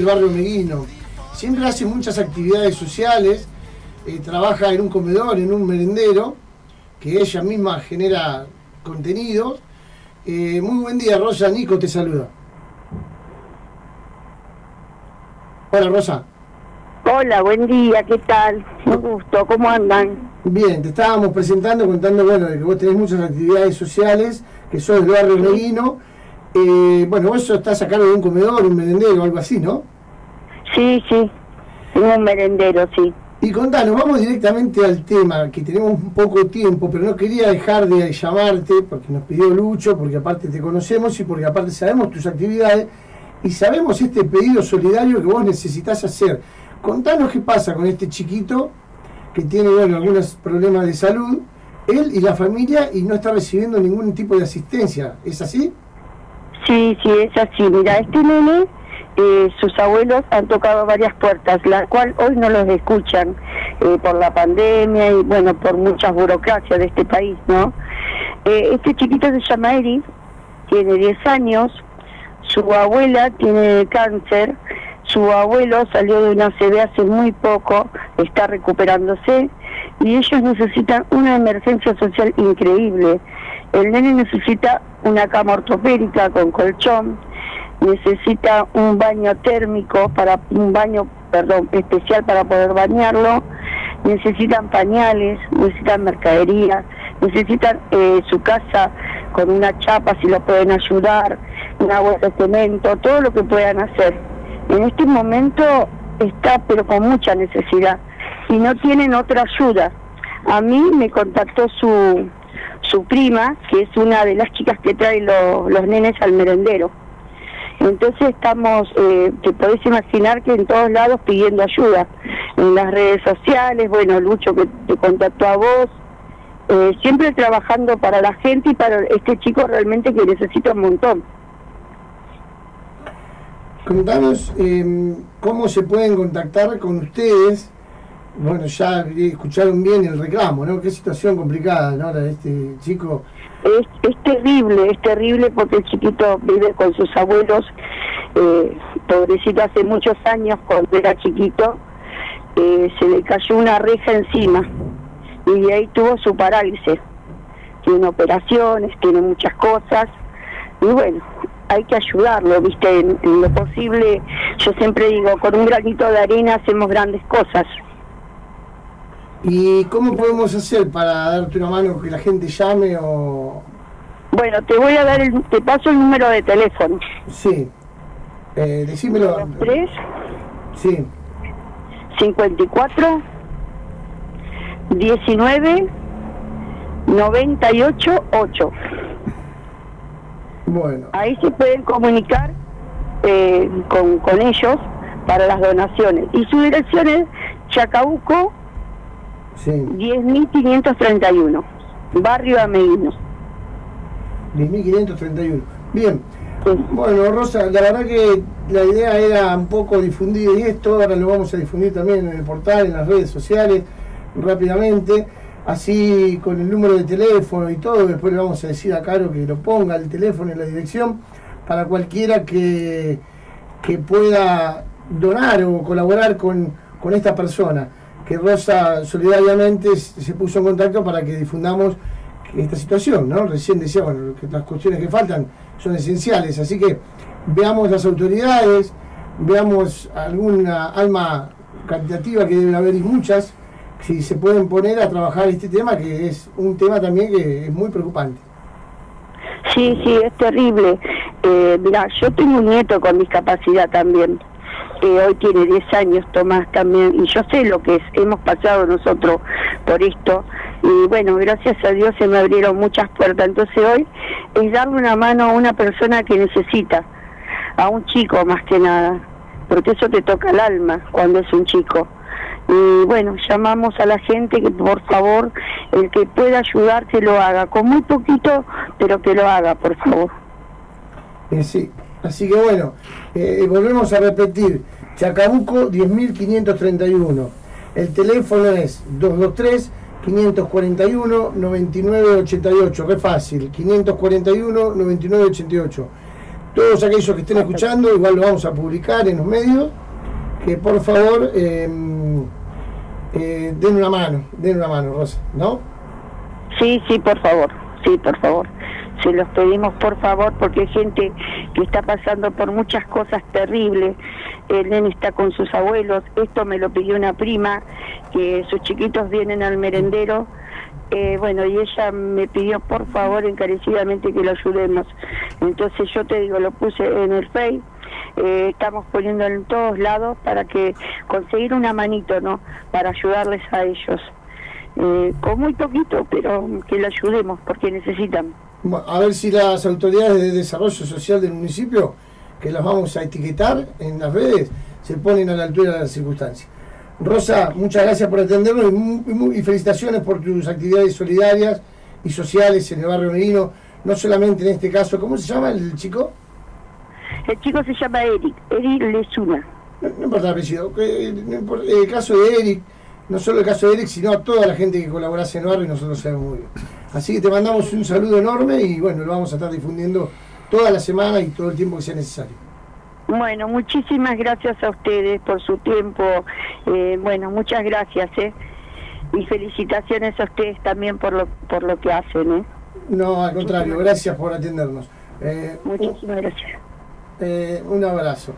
del barrio Meguino. Siempre hace muchas actividades sociales, eh, trabaja en un comedor, en un merendero, que ella misma genera contenido. Eh, muy buen día, Rosa. Nico te saluda. Hola, Rosa. Hola, buen día, ¿qué tal? Un gusto, ¿cómo andan? Bien, te estábamos presentando, contando, bueno, que vos tenés muchas actividades sociales, que sos del barrio Meguino. Eh, bueno, vos estás a cargo de un comedor, un merendero, algo así, ¿no? Sí, sí, un merendero, sí. Y contanos, vamos directamente al tema, que tenemos un poco tiempo, pero no quería dejar de llamarte, porque nos pidió Lucho, porque aparte te conocemos y porque aparte sabemos tus actividades y sabemos este pedido solidario que vos necesitas hacer. Contanos qué pasa con este chiquito que tiene, bueno, algunos problemas de salud, él y la familia, y no está recibiendo ningún tipo de asistencia. ¿Es así? Sí, sí, es así. Mira, este nene, eh, sus abuelos han tocado varias puertas, la cual hoy no los escuchan eh, por la pandemia y, bueno, por muchas burocracias de este país, ¿no? Eh, este chiquito se llama Eric, tiene 10 años, su abuela tiene cáncer, su abuelo salió de una CB hace muy poco, está recuperándose y ellos necesitan una emergencia social increíble. El nene necesita una cama ortopédica con colchón, necesita un baño térmico para un baño, perdón, especial para poder bañarlo, necesitan pañales, necesitan mercadería, necesitan eh, su casa con una chapa si lo pueden ayudar, una bolsa de cemento, todo lo que puedan hacer en este momento está pero con mucha necesidad y no tienen otra ayuda. A mí me contactó su, su prima, que es una de las chicas que trae los nenes al merendero. Entonces estamos, eh, te podés imaginar que en todos lados pidiendo ayuda, en las redes sociales, bueno, Lucho que te contactó a vos, eh, siempre trabajando para la gente y para este chico realmente que necesita un montón. Contanos em, cómo se pueden contactar con ustedes. Bueno, ya escucharon bien el reclamo, ¿no? Qué situación complicada, ¿no? La este chico. Es, es terrible, es terrible porque el chiquito vive con sus abuelos. Eh, pobrecito, hace muchos años, cuando era chiquito, eh, se le cayó una reja encima y de ahí tuvo su parálisis. Tiene operaciones, tiene muchas cosas y bueno, hay que ayudarlo, viste, en, lo posible, yo siempre digo, con un granito de arena hacemos grandes cosas. ¿Y cómo podemos hacer para darte una mano que la gente llame o...? Bueno, te voy a dar, el, te paso el número de teléfono. Sí, eh, decímelo. 3 Sí. 54 19 98 8. Ahí se pueden comunicar eh, con, ellos para las donaciones. Y su dirección es Chacabuco sí. 10.531, barrio Ameguino. 10.531. Bien. Bueno, Rosa, la verdad que la idea era un poco difundir esto, ahora lo vamos a difundir también en el portal, en las redes sociales, rápidamente así con el número de teléfono y todo, después le vamos a decir a Caro que lo ponga el teléfono y la dirección para cualquiera que, que pueda donar o colaborar con, esta persona, que Rosa solidariamente se puso en contacto para que difundamos esta situación, ¿no? Recién decía, bueno, que las cuestiones que faltan son esenciales, así que veamos las autoridades, veamos alguna alma caritativa que debe haber y muchas, si se pueden poner a trabajar este tema, que es un tema también que es muy preocupante. Sí, sí, es terrible. Eh, mira, yo tengo un nieto con discapacidad también. Que hoy tiene 10 años, Tomás también, y yo sé lo que es, hemos pasado nosotros por esto, y bueno, gracias a Dios se me abrieron muchas puertas, entonces hoy es darle una mano a una persona que necesita, a un chico más que nada, porque eso te toca el alma cuando es un chico. Y bueno, llamamos a la gente que por favor, el que pueda ayudar, que lo haga, con muy poquito, pero que lo haga, por favor. Eh, sí, así que bueno, eh, volvemos a repetir, Chacabuco 10.531, el teléfono es 223 541 9988, re fácil, 541 9988. todos aquellos que estén escuchando, igual lo vamos a publicar en los medios, que por favor em, eh, den una mano, den una mano, Rosa, ¿no? Sí, sí, por favor, sí, por favor. Se los pedimos por favor porque hay gente que está pasando por muchas cosas terribles. El nene está con sus abuelos. Esto me lo pidió una prima, que sus chiquitos vienen al merendero. Eh, bueno, y ella me pidió por favor encarecidamente que lo ayudemos. Entonces yo te digo, lo puse en el Face. Eh, estamos poniendo en todos lados para que conseguir una manito, ¿no? Para ayudarles a ellos. Eh, con muy poquito, pero que lo ayudemos porque necesitan. A ver si las autoridades de desarrollo social del municipio, que las vamos a etiquetar en las redes, se ponen a la altura de las circunstancias. Rosa, muchas gracias por atendernos y, felicitaciones por tus actividades solidarias y sociales en el barrio Medino, no solamente en este caso. ¿Cómo se llama el chico? El chico se llama Eric, Eric Lesuna. No, no importa el apellido, el caso de Eric no solo el caso de Eric, sino a toda la gente que colabora en barrio y nosotros sabemos muy bien. Así que te mandamos un saludo enorme y bueno, lo vamos a estar difundiendo toda la semana y todo el tiempo que sea necesario. Bueno, muchísimas gracias a ustedes por su tiempo. Eh, bueno, muchas gracias, ¿eh? Y felicitaciones a ustedes también por lo, por lo que hacen, ¿eh? No, al contrario, gracias por atendernos. Eh, muchísimas gracias. un abrazo.